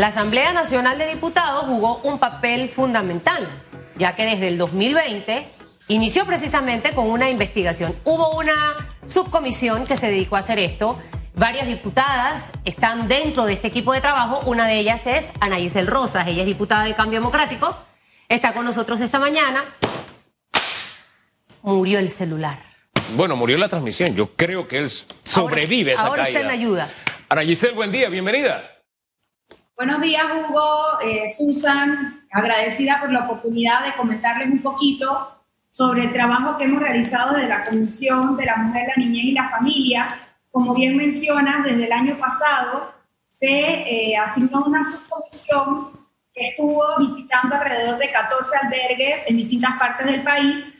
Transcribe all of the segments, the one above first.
La Asamblea Nacional de Diputados jugó un papel fundamental, ya que desde el 2020 inició precisamente con una investigación. Hubo una subcomisión que se dedicó a hacer esto. Varias diputadas están dentro de este equipo de trabajo. Una de ellas es Ana Giselle Rosas. Ella es diputada del Cambio Democrático. Está con nosotros esta mañana. Murió el celular. Bueno, murió la transmisión. Yo creo que él sobrevive ahora, esa ahora caída. usted me ayuda. Ana Giselle, buen día, bienvenida. Buenos días, Hugo, eh, Susan. Agradecida por la oportunidad de comentarles un poquito sobre el trabajo que hemos realizado desde la Comisión de la Mujer, la Niñez y la Familia. Como bien mencionas, desde el año pasado se eh, asignó una subcomisión que estuvo visitando alrededor de 14 albergues en distintas partes del país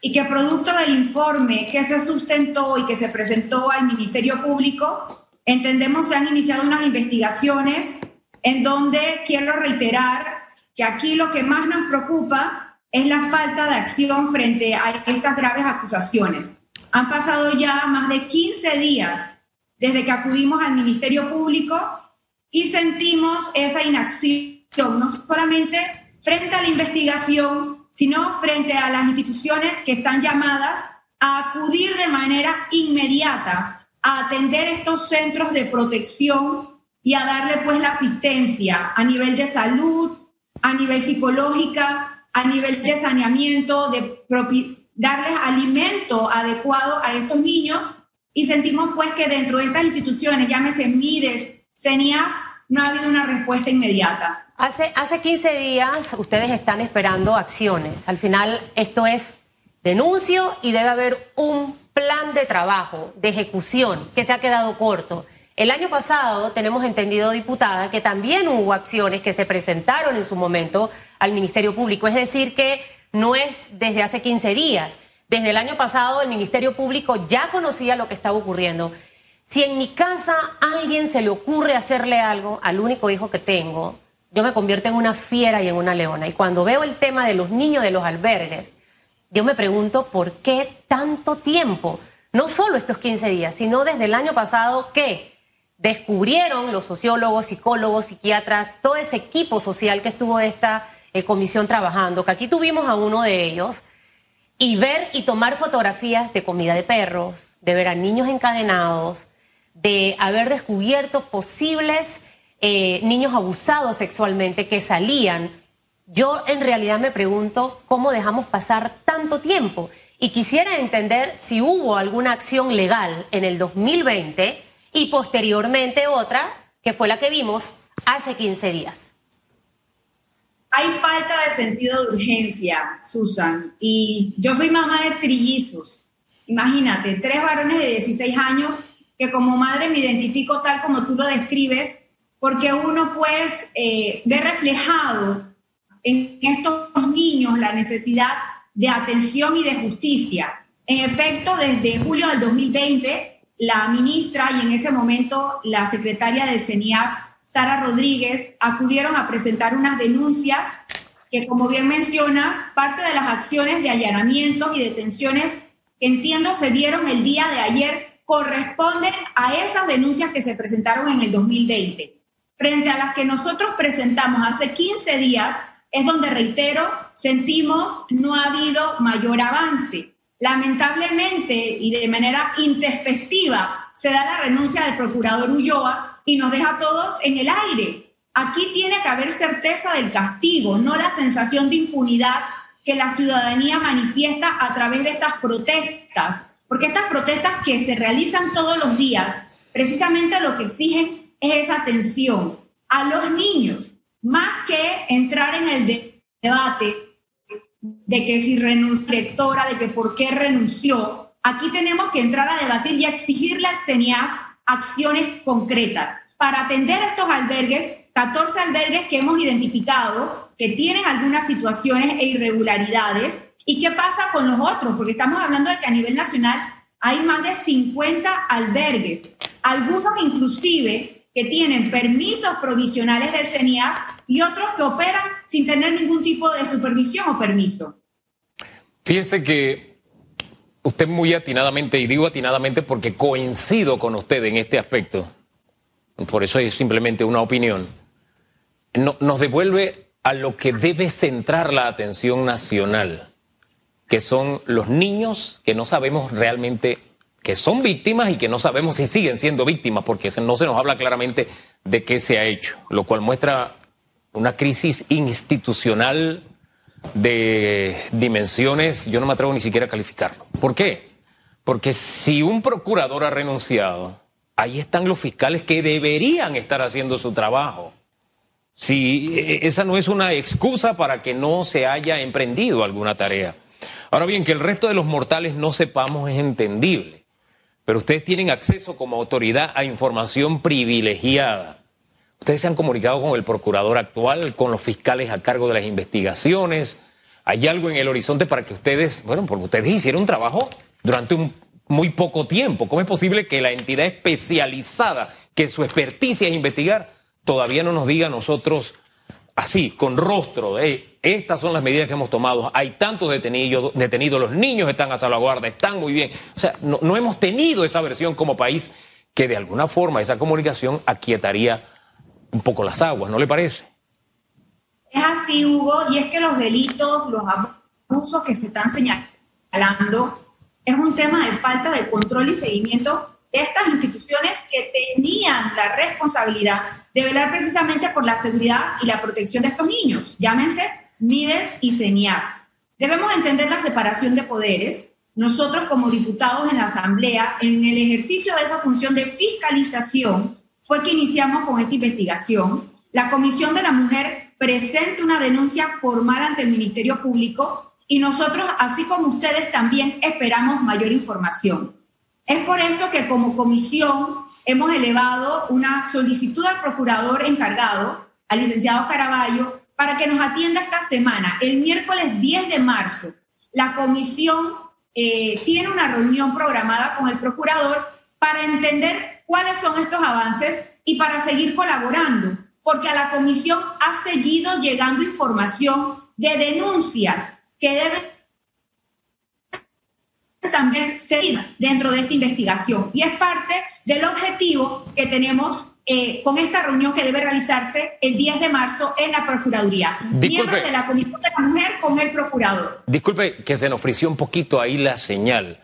y que producto del informe que se sustentó y que se presentó al Ministerio Público, entendemos se han iniciado unas investigaciones en donde quiero reiterar que aquí lo que más nos preocupa es la falta de acción frente a estas graves acusaciones. Han pasado ya más de 15 días desde que acudimos al Ministerio Público y sentimos esa inacción, no solamente frente a la investigación, sino frente a las instituciones que están llamadas a acudir de manera inmediata a atender estos centros de protección y a darle pues la asistencia a nivel de salud, a nivel psicológica, a nivel de saneamiento, de darles alimento adecuado a estos niños y sentimos pues que dentro de estas instituciones, llámese MIDES, CENIA, no ha habido una respuesta inmediata. Hace, hace 15 días ustedes están esperando acciones. Al final esto es denuncio y debe haber un plan de trabajo, de ejecución, que se ha quedado corto. El año pasado tenemos entendido, diputada, que también hubo acciones que se presentaron en su momento al Ministerio Público. Es decir, que no es desde hace 15 días. Desde el año pasado el Ministerio Público ya conocía lo que estaba ocurriendo. Si en mi casa alguien se le ocurre hacerle algo al único hijo que tengo, yo me convierto en una fiera y en una leona. Y cuando veo el tema de los niños de los albergues, yo me pregunto por qué tanto tiempo. No solo estos 15 días, sino desde el año pasado que descubrieron los sociólogos, psicólogos, psiquiatras, todo ese equipo social que estuvo esta eh, comisión trabajando, que aquí tuvimos a uno de ellos, y ver y tomar fotografías de comida de perros, de ver a niños encadenados, de haber descubierto posibles eh, niños abusados sexualmente que salían. Yo en realidad me pregunto cómo dejamos pasar tanto tiempo y quisiera entender si hubo alguna acción legal en el 2020 y posteriormente otra, que fue la que vimos hace 15 días. Hay falta de sentido de urgencia, Susan, y yo soy mamá de trillizos. Imagínate, tres varones de 16 años que como madre me identifico tal como tú lo describes, porque uno pues eh, ve reflejado en estos niños la necesidad de atención y de justicia. En efecto, desde julio del 2020, la ministra y en ese momento la secretaria del CENIAF, Sara Rodríguez, acudieron a presentar unas denuncias que, como bien mencionas, parte de las acciones de allanamientos y detenciones que entiendo se dieron el día de ayer corresponden a esas denuncias que se presentaron en el 2020. Frente a las que nosotros presentamos hace 15 días, es donde, reitero, sentimos no ha habido mayor avance. Lamentablemente y de manera intempestiva se da la renuncia del procurador Ulloa y nos deja a todos en el aire. Aquí tiene que haber certeza del castigo, no la sensación de impunidad que la ciudadanía manifiesta a través de estas protestas, porque estas protestas que se realizan todos los días, precisamente lo que exigen es esa atención a los niños, más que entrar en el debate de que si renunció lectora, de que por qué renunció, aquí tenemos que entrar a debatir y a exigirle al CENIAF acciones concretas para atender a estos albergues, 14 albergues que hemos identificado que tienen algunas situaciones e irregularidades. ¿Y qué pasa con los otros? Porque estamos hablando de que a nivel nacional hay más de 50 albergues, algunos inclusive que tienen permisos provisionales del CENIAF y otros que operan sin tener ningún tipo de supervisión o permiso. Fíjese que usted muy atinadamente, y digo atinadamente porque coincido con usted en este aspecto, por eso es simplemente una opinión, nos devuelve a lo que debe centrar la atención nacional, que son los niños que no sabemos realmente que son víctimas y que no sabemos si siguen siendo víctimas, porque no se nos habla claramente de qué se ha hecho, lo cual muestra una crisis institucional de dimensiones, yo no me atrevo ni siquiera a calificarlo. ¿Por qué? Porque si un procurador ha renunciado, ahí están los fiscales que deberían estar haciendo su trabajo. Si e, esa no es una excusa para que no se haya emprendido alguna tarea. Ahora bien, que el resto de los mortales no sepamos es entendible, pero ustedes tienen acceso como autoridad a información privilegiada. Ustedes se han comunicado con el procurador actual, con los fiscales a cargo de las investigaciones. ¿Hay algo en el horizonte para que ustedes, bueno, porque ustedes hicieron un trabajo durante un muy poco tiempo? ¿Cómo es posible que la entidad especializada, que su experticia es investigar, todavía no nos diga a nosotros así, con rostro, estas son las medidas que hemos tomado, hay tantos detenidos, detenidos, los niños están a salvaguarda, están muy bien. O sea, no, hemos tenido esa versión como país que de alguna forma esa comunicación aquietaría un poco las aguas, ¿no le parece? Es así, Hugo, y es que los delitos, los abusos que se están señalando, es un tema de falta de control y seguimiento estas instituciones que tenían la responsabilidad de velar precisamente por la seguridad y la protección de estos niños, llámense Mides y CENIAP. Debemos entender la separación de poderes. Nosotros como diputados en la Asamblea, en el ejercicio de esa función de fiscalización, fue que iniciamos con esta investigación. La Comisión de la Mujer presenta una denuncia formal ante el Ministerio Público y nosotros, así como ustedes, también esperamos mayor información. Es por esto que como comisión hemos elevado una solicitud al procurador encargado, al licenciado Caraballo, para que nos atienda esta semana. El miércoles 10 de marzo, la comisión eh, tiene una reunión programada con el procurador para entender cuáles son estos avances y para seguir colaborando, porque a la comisión ha seguido llegando información de denuncias que deben también seguir dentro de esta investigación. Y es parte del objetivo que tenemos eh, con esta reunión que debe realizarse el 10 de marzo en la Procuraduría. Miembros de la Comisión de la Mujer con el Procurador. Disculpe que se nos ofreció un poquito ahí la señal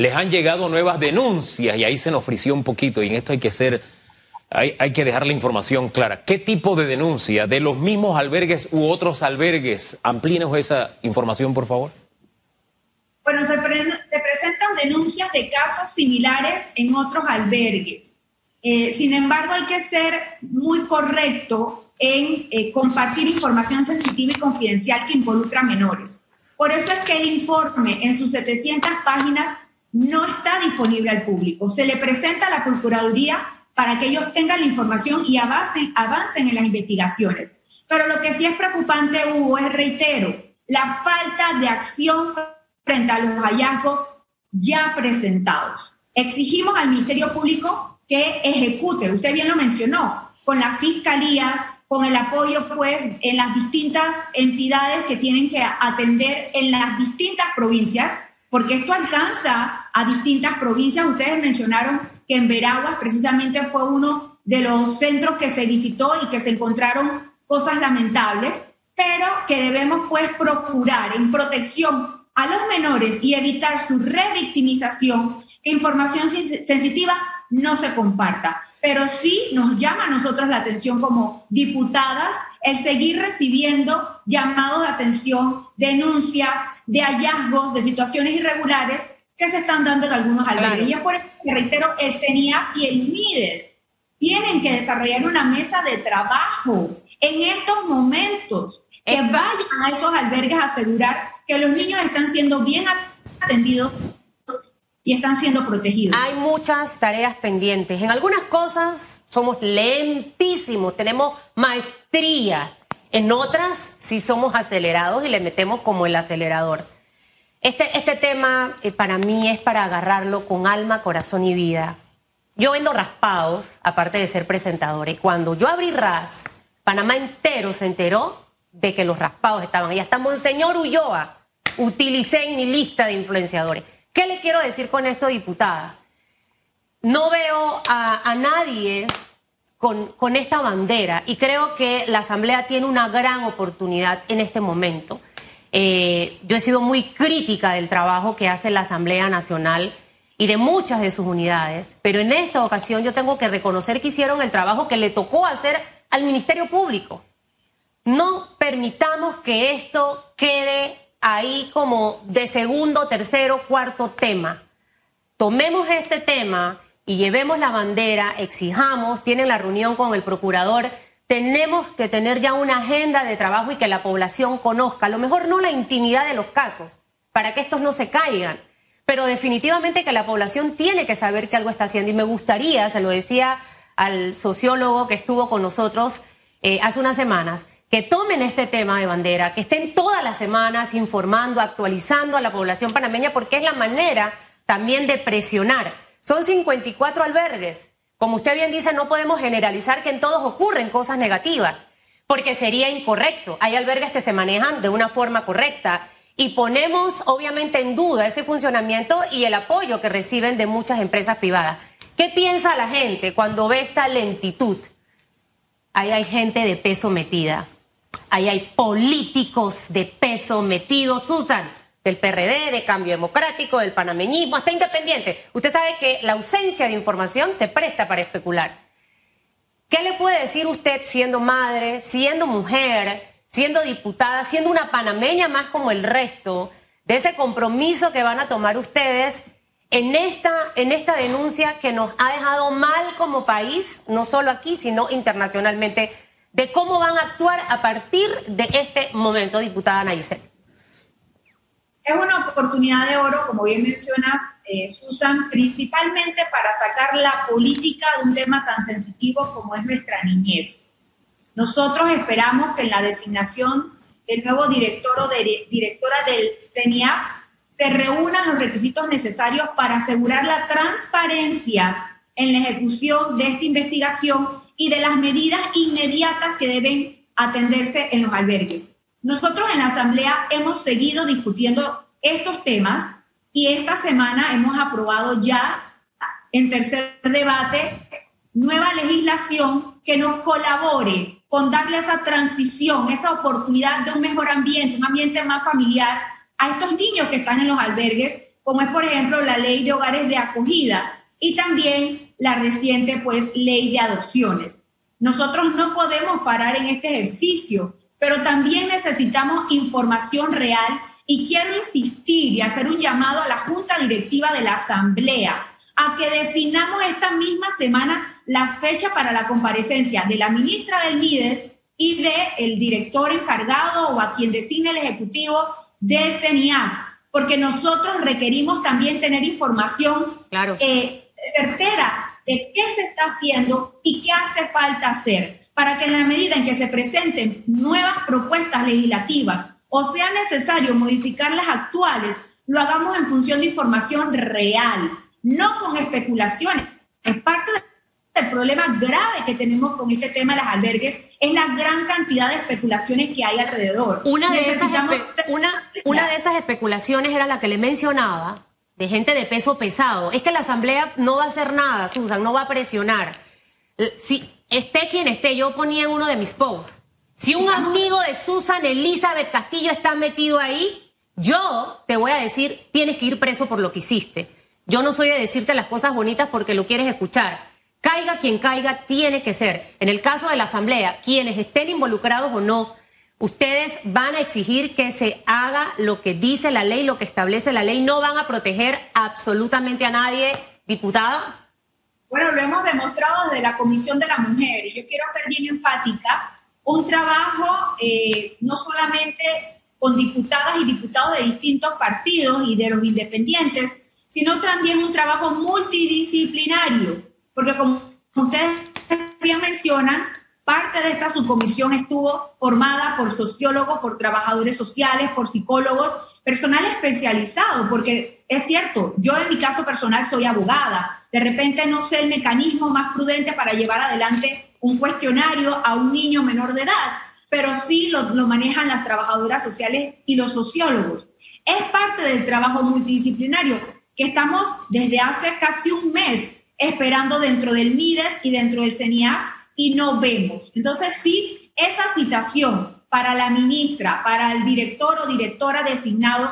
les han llegado nuevas denuncias y ahí se nos frició un poquito y en esto hay que ser, hay, hay que dejar la información clara. ¿Qué tipo de denuncia? ¿De los mismos albergues u otros albergues? Amplínenos esa información, por favor. Bueno, se, presentan denuncias de casos similares en otros albergues. Eh, sin embargo, hay que ser muy correcto en eh, compartir información sensitiva y confidencial que involucra a menores. Por eso es que el informe en sus 700 páginas no está disponible al público. Se le presenta a la Procuraduría para que ellos tengan la información y avancen, avancen en las investigaciones. Pero lo que sí es preocupante, Hugo, es, reitero, la falta de acción frente a los hallazgos ya presentados. Exigimos al Ministerio Público que ejecute, usted bien lo mencionó, con las fiscalías, con el apoyo pues en las distintas entidades que tienen que atender en las distintas provincias porque esto alcanza a distintas provincias. Ustedes mencionaron que en Veraguas precisamente fue uno de los centros que se visitó y que se encontraron cosas lamentables, pero que debemos pues procurar en protección a los menores y evitar su revictimización, que información sensitiva no se comparta. Pero sí nos llama a nosotros la atención como diputadas el seguir recibiendo llamados de atención, denuncias, de hallazgos, de situaciones irregulares que se están dando en algunos albergues. Y es por eso que reitero, el CENIAF y el MIDES tienen que desarrollar una mesa de trabajo en estos momentos, que vayan a esos albergues a asegurar que los niños están siendo bien atendidos y están siendo protegidos. Hay muchas tareas pendientes. En algunas cosas somos lentísimos, tenemos maestría en otras sí somos acelerados y le metemos como el acelerador. Este, este tema eh, para mí es para agarrarlo con alma, corazón y vida. Yo vendo raspados, aparte de ser presentadora, y cuando yo abrí RAS, Panamá entero se enteró de que los raspados estaban. Y hasta Monseñor Ulloa utilicé en mi lista de influenciadores. ¿Qué le quiero decir con esto, diputada? No veo a, a nadie con, con esta bandera y creo que la Asamblea tiene una gran oportunidad en este momento. Eh, yo he sido muy crítica del trabajo que hace la Asamblea Nacional y de muchas de sus unidades, pero en esta ocasión yo tengo que reconocer que hicieron el trabajo que le tocó hacer al Ministerio Público. No permitamos que esto quede ahí como de segundo, tercero, cuarto tema. Tomemos este tema y llevemos la bandera, exijamos, tienen la reunión con el procurador, tenemos que tener ya una agenda de trabajo y que la población conozca, a lo mejor no la intimidad de los casos, para que estos no se caigan, pero definitivamente que la población tiene que saber que algo está haciendo. Y me gustaría, se lo decía al sociólogo que estuvo con nosotros eh, hace unas semanas, que tomen este tema de bandera, que estén todas las semanas informando, actualizando a la población panameña, porque es la manera también de presionar. Son 54 albergues. Como usted bien dice, no podemos generalizar que en todos ocurren cosas negativas, porque sería incorrecto. Hay albergues que se manejan de una forma correcta y ponemos obviamente en duda ese funcionamiento y el apoyo que reciben de muchas empresas privadas. ¿Qué piensa la gente cuando ve esta lentitud? Ahí hay gente de peso metida. Ahí hay políticos de peso metidos, Susan del PRD, de Cambio Democrático, del panameñismo, hasta independiente. Usted sabe que la ausencia de información se presta para especular. ¿Qué le puede decir usted siendo madre, siendo mujer, siendo diputada, siendo una panameña más como el resto, de ese compromiso que van a tomar ustedes en esta, en esta denuncia que nos ha dejado mal como país, no solo aquí, sino internacionalmente, de cómo van a actuar a partir de este momento, diputada Nayicel? Es una oportunidad de oro, como bien mencionas, eh, Susan, principalmente para sacar la política de un tema tan sensitivo como es nuestra niñez. Nosotros esperamos que en la designación del nuevo director o de, directora del CENIAF se reúnan los requisitos necesarios para asegurar la transparencia en la ejecución de esta investigación y de las medidas inmediatas que deben atenderse en los albergues. Nosotros en la Asamblea hemos seguido discutiendo estos temas y esta semana hemos aprobado ya en tercer debate nueva legislación que nos colabore con darle esa transición, esa oportunidad de un mejor ambiente, un ambiente más familiar a estos niños que están en los albergues, como es por ejemplo la ley de hogares de acogida y también la reciente pues ley de adopciones. Nosotros no podemos parar en este ejercicio pero también necesitamos información real y quiero insistir y hacer un llamado a la Junta Directiva de la Asamblea a que definamos esta misma semana la fecha para la comparecencia de la ministra del MIDES y del el director encargado o a quien designe el Ejecutivo del CENIAF, porque nosotros requerimos también tener información claro. Eh, certera de qué se está haciendo y qué hace falta hacer para que en la medida en que se presenten nuevas propuestas legislativas o sea necesario modificar las actuales, lo hagamos en función de información real, no con especulaciones. Es parte del problema grave que tenemos con este tema de los albergues, es la gran cantidad de especulaciones que hay alrededor. Una de, esas, una, una de esas especulaciones era la que le mencionaba, de gente de peso pesado. Es que la Asamblea no va a hacer nada, Susan, no va a presionar. Si, esté quien esté, yo ponía en uno de mis posts. Si un amigo de Susan Elizabeth Castillo está metido ahí, yo te voy a decir, tienes que ir preso por lo que hiciste. Yo no soy de decirte las cosas bonitas porque lo quieres escuchar. Caiga quien caiga, tiene que ser. En el caso de la Asamblea, quienes estén involucrados o no, ustedes van a exigir que se haga lo que dice la ley, lo que establece la ley. No van a proteger absolutamente a nadie, diputada. Bueno, lo hemos demostrado desde la Comisión de la Mujer y yo quiero ser bien enfática, un trabajo eh, no solamente con diputadas y diputados de distintos partidos y de los independientes, sino también un trabajo multidisciplinario, porque como ustedes bien mencionan, parte de esta subcomisión estuvo formada por sociólogos, por trabajadores sociales, por psicólogos, personal especializado, porque es cierto, yo en mi caso personal soy abogada, de repente no sé el mecanismo más prudente para llevar adelante un cuestionario a un niño menor de edad, pero sí lo, manejan las trabajadoras sociales y los sociólogos. Es parte del trabajo multidisciplinario que estamos desde hace casi un mes esperando dentro del MIDES y dentro del CENIAF y no vemos. Entonces, sí, esa citación para la ministra, para el director o directora designado,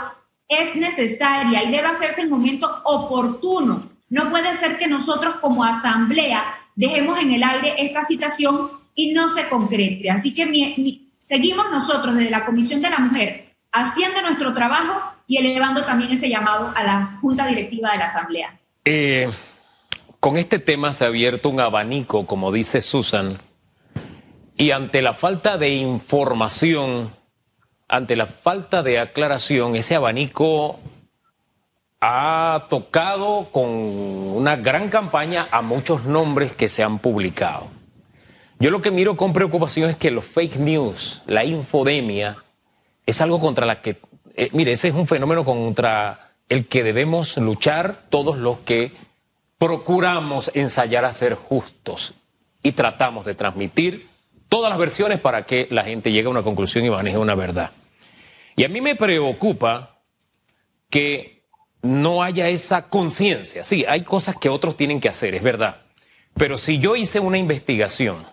es necesaria y debe hacerse en momento oportuno. No puede ser que nosotros como asamblea dejemos en el aire esta citación y no se concrete. Así que seguimos nosotros desde la Comisión de la Mujer haciendo nuestro trabajo y elevando también ese llamado a la Junta Directiva de la Asamblea. Eh, con este tema se ha abierto un abanico, como dice Susan, y ante la falta de información, ante la falta de aclaración, ese abanico ha tocado con una gran campaña a muchos nombres que se han publicado. Yo lo que miro con preocupación es que los fake news, la infodemia, es algo contra la que, eh, mire, ese es un fenómeno contra el que debemos luchar todos los que procuramos ensayar a ser justos y tratamos de transmitir todas las versiones para que la gente llegue a una conclusión y maneje una verdad. Y a mí me preocupa que no haya esa conciencia. Sí, hay cosas que otros tienen que hacer, es verdad. Pero si yo hice una investigación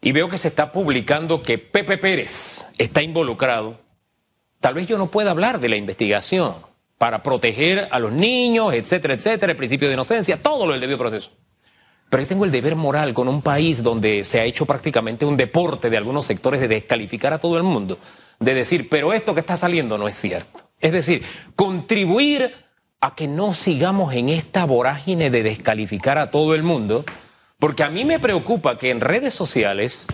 y veo que se está publicando que Pepe Pérez está involucrado, tal vez yo no pueda hablar de la investigación para proteger a los niños, etcétera, etcétera, el principio de inocencia, todo lo del debido proceso. Pero yo tengo el deber moral con un país donde se ha hecho prácticamente un deporte de algunos sectores de descalificar a todo el mundo, de decir, pero esto que está saliendo no es cierto. Es decir, contribuir a que no sigamos en esta vorágine de descalificar a todo el mundo porque a mí me preocupa que en redes sociales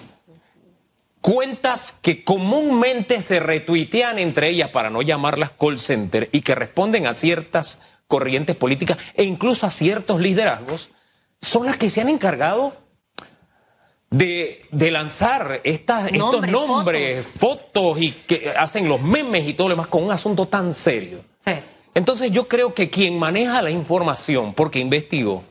cuentas que comúnmente se retuitean entre ellas para no llamarlas call center y que responden a ciertas corrientes políticas e incluso a ciertos liderazgos, son las que se han encargado de, lanzar estas, estos nombres, fotos. y que hacen los memes y todo lo demás con un asunto tan serio. Entonces yo creo que quien maneja la información, porque investigó,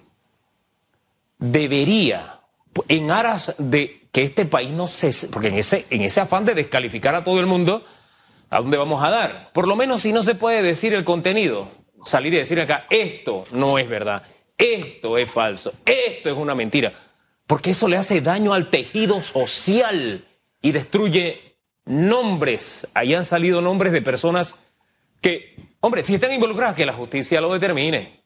debería, en aras de que este país no se... Porque en ese, en ese afán de descalificar a todo el mundo, ¿a dónde vamos a dar? Por lo menos si no se puede decir el contenido, salir y decir acá, esto no es verdad, esto es falso, esto es una mentira, porque eso le hace daño al tejido social y destruye nombres. Ahí han salido nombres de personas que, hombre, si están involucradas, que la justicia lo determine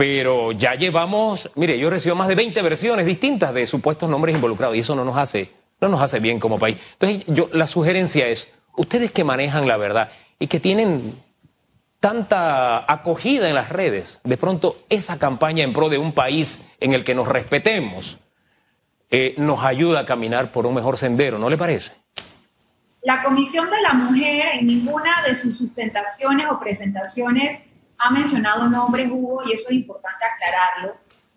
pero ya llevamos, mire, yo recibo más de 20 versiones distintas de supuestos nombres involucrados y eso no nos hace, no nos hace bien como país. Entonces, yo la sugerencia es, ustedes que manejan la verdad y que tienen tanta acogida en las redes, de pronto esa campaña en pro de un país en el que nos respetemos eh, nos ayuda a caminar por un mejor sendero, ¿no le parece? La Comisión de la Mujer en ninguna de sus sustentaciones o presentaciones ha mencionado nombres, Hugo, y eso es importante aclararlo.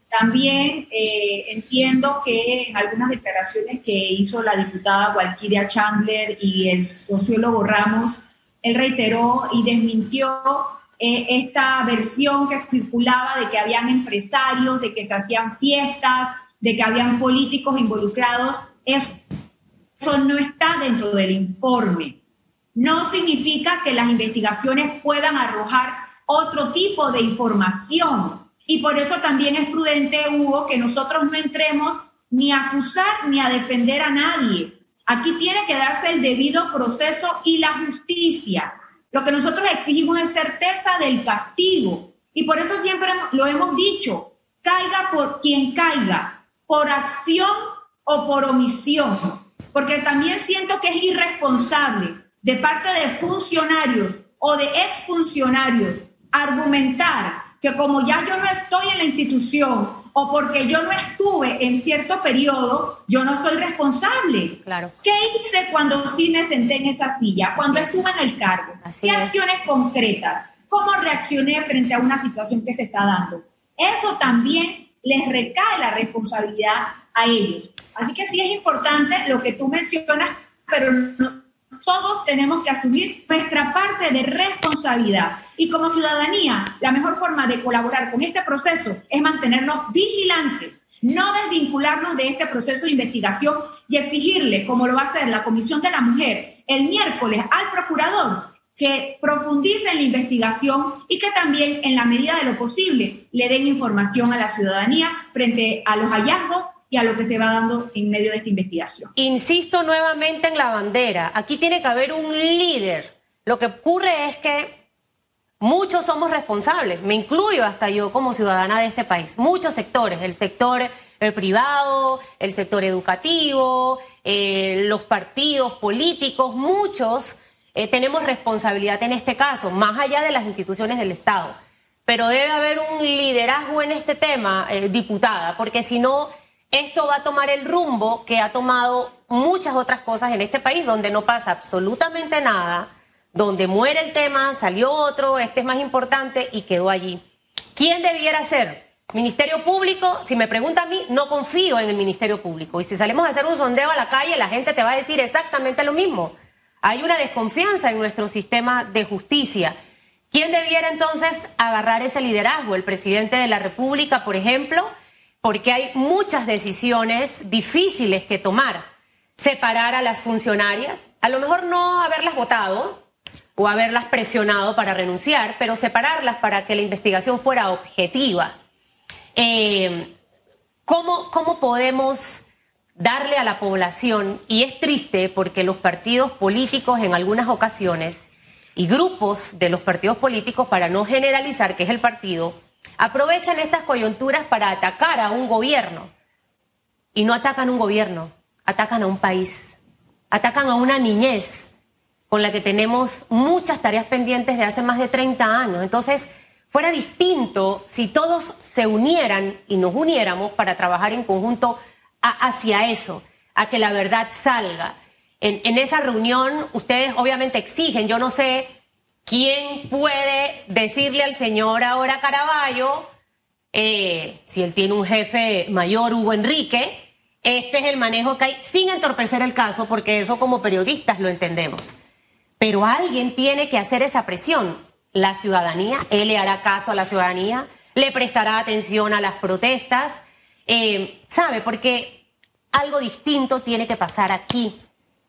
También eh, entiendo que en algunas declaraciones que hizo la diputada Walkiria Chandler y el sociólogo Ramos, él reiteró y desmintió eh, esta versión que circulaba de que habían empresarios, de que se hacían fiestas, de que habían políticos involucrados. Eso, eso no está dentro del informe. No significa que las investigaciones puedan arrojar otro tipo de información. Y por eso también es prudente, Hugo, que nosotros no entremos ni a acusar ni a defender a nadie. Aquí tiene que darse el debido proceso y la justicia. Lo que nosotros exigimos es certeza del castigo. Y por eso siempre lo hemos dicho, caiga por quien caiga, por acción o por omisión. Porque también siento que es irresponsable de parte de funcionarios o de exfuncionarios argumentar que como ya yo no estoy en la institución o porque yo no estuve en cierto periodo, yo no soy responsable. Claro. ¿Qué hice cuando sí me senté en esa silla, cuando estuve en el cargo? ¿Qué acciones concretas? ¿Cómo reaccioné frente a una situación que se está dando? Eso también les recae la responsabilidad a ellos. Así que sí es importante lo que tú mencionas, pero todos tenemos que asumir nuestra parte de responsabilidad. Y como ciudadanía, la mejor forma de colaborar con este proceso es mantenernos vigilantes, no desvincularnos de este proceso de investigación y exigirle, como lo va a hacer la Comisión de la Mujer el miércoles al procurador, que profundice en la investigación y que también, en la medida de lo posible, le den información a la ciudadanía frente a los hallazgos y a lo que se va dando en medio de esta investigación. Insisto nuevamente en la bandera, aquí tiene que haber un líder. Lo que ocurre es que muchos somos responsables, me incluyo hasta yo como ciudadana de este país, muchos sectores, el sector el privado, el sector educativo, eh, los partidos políticos, muchos eh, tenemos responsabilidad en este caso, más allá de las instituciones del Estado. Pero debe haber un liderazgo en este tema, eh, diputada, porque si no, esto va a tomar el rumbo que ha tomado muchas otras cosas en este país, donde no pasa absolutamente nada, donde muere el tema, salió otro, este es más importante y quedó allí. ¿Quién debiera ser? Ministerio Público, si me pregunta a mí, no confío en el Ministerio Público. Y si salimos a hacer un sondeo a la calle, la gente te va a decir exactamente lo mismo. Hay una desconfianza en nuestro sistema de justicia. ¿Quién debiera entonces agarrar ese liderazgo? El presidente de la República, por ejemplo, porque hay muchas decisiones difíciles que tomar. Separar a las funcionarias, a lo mejor no haberlas votado o haberlas presionado para renunciar, pero separarlas para que la investigación fuera objetiva. Eh, ¿cómo, ¿Cómo podemos darle a la población, y es triste porque los partidos políticos en algunas ocasiones y grupos de los partidos políticos, para no generalizar que es el partido, aprovechan estas coyunturas para atacar a un gobierno. Y no atacan un gobierno, atacan a un país, atacan a una niñez con la que tenemos muchas tareas pendientes de hace más de 30 años. Entonces, fuera distinto si todos se unieran y nos uniéramos para trabajar en conjunto hacia eso, a que la verdad salga. En, esa reunión ustedes obviamente exigen, yo no sé quién puede decirle al señor ahora Caraballo, eh, si él tiene un jefe mayor, Hugo Enrique, este es el manejo que hay, sin entorpecer el caso, porque eso como periodistas lo entendemos. Pero alguien tiene que hacer esa presión. La ciudadanía, él le hará caso a la ciudadanía, le prestará atención a las protestas, eh, ¿sabe? Porque algo distinto tiene que pasar aquí,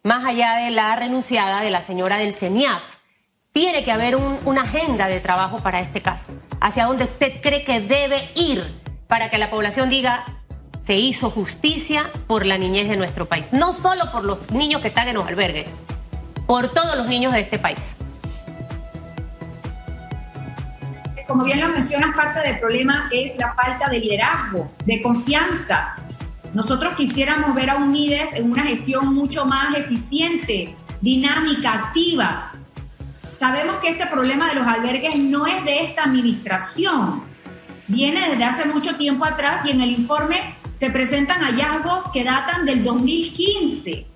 más allá de la renunciada de la señora del CENIAF. Tiene que haber una agenda de trabajo para este caso, hacia donde usted cree que debe ir para que la población diga, se hizo justicia por la niñez de nuestro país, no solo por los niños que están en los albergues, por todos los niños de este país. como bien lo mencionas, parte del problema es la falta de liderazgo, de confianza. Nosotros quisiéramos ver a UNIDES en una gestión mucho más eficiente, dinámica, activa. Sabemos que este problema de los albergues no es de esta administración, viene desde hace mucho tiempo atrás y en el informe se presentan hallazgos que datan del 2015.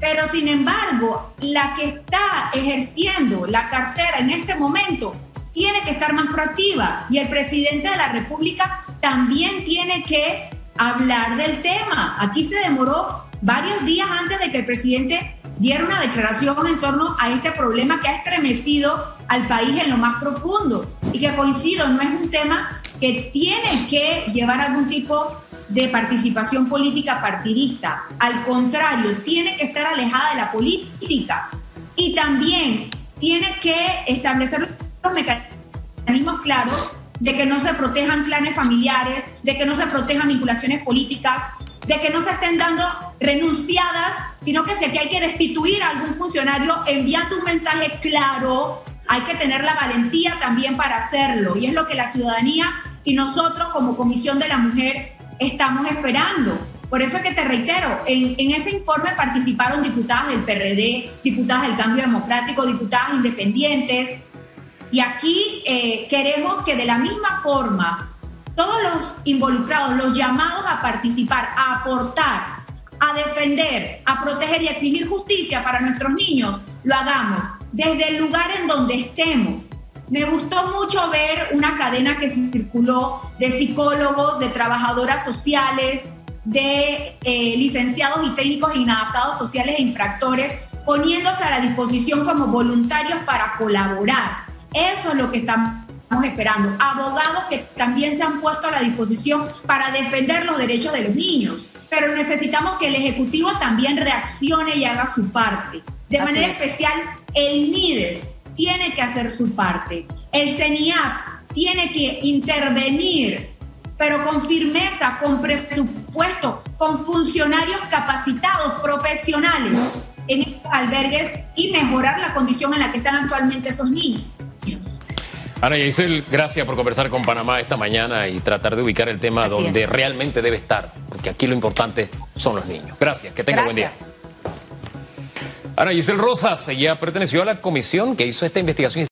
Pero sin embargo, la que está ejerciendo la cartera en este momento tiene que estar más proactiva y el presidente de la República también tiene que hablar del tema. Aquí se demoró varios días antes de que el presidente diera una declaración en torno a este problema que ha estremecido al país en lo más profundo y que coincido, no es un tema que tiene que llevar algún tipo de participación política partidista. Al contrario, tiene que estar alejada de la política y también tiene que establecer mecanismos claros de que no se protejan clanes familiares, de que no se protejan vinculaciones políticas, de que no se estén dando renunciadas, sino que si aquí hay que destituir a algún funcionario enviando un mensaje claro, hay que tener la valentía también para hacerlo. Y es lo que la ciudadanía y nosotros como Comisión de la Mujer estamos esperando. Por eso es que te reitero, en, ese informe participaron diputadas del PRD, diputadas del Cambio Democrático, diputadas independientes, y aquí eh, queremos que de la misma forma todos los involucrados, los llamados a participar, a aportar, a defender, a proteger y exigir justicia para nuestros niños, lo hagamos desde el lugar en donde estemos. Me gustó mucho ver una cadena que circuló de psicólogos, de trabajadoras sociales, de eh, licenciados y técnicos inadaptados sociales e infractores, poniéndose a la disposición como voluntarios para colaborar eso es lo que estamos esperando. Abogados que también se han puesto a la disposición para defender los derechos de los niños. Pero necesitamos que el Ejecutivo también reaccione y haga su parte. De manera especial, el NIDES tiene que hacer su parte. El CENIAP tiene que intervenir pero con firmeza, con presupuesto, con funcionarios capacitados, profesionales en estos albergues y mejorar la condición en la que están actualmente esos niños. Ana Yaisel, gracias por conversar con Panamá esta mañana y tratar de ubicar el tema Así donde es. realmente debe estar, porque aquí lo importante son los niños. Gracias, que tenga buen día. Ana Giselle Rosas, ella perteneció a la comisión que hizo esta investigación.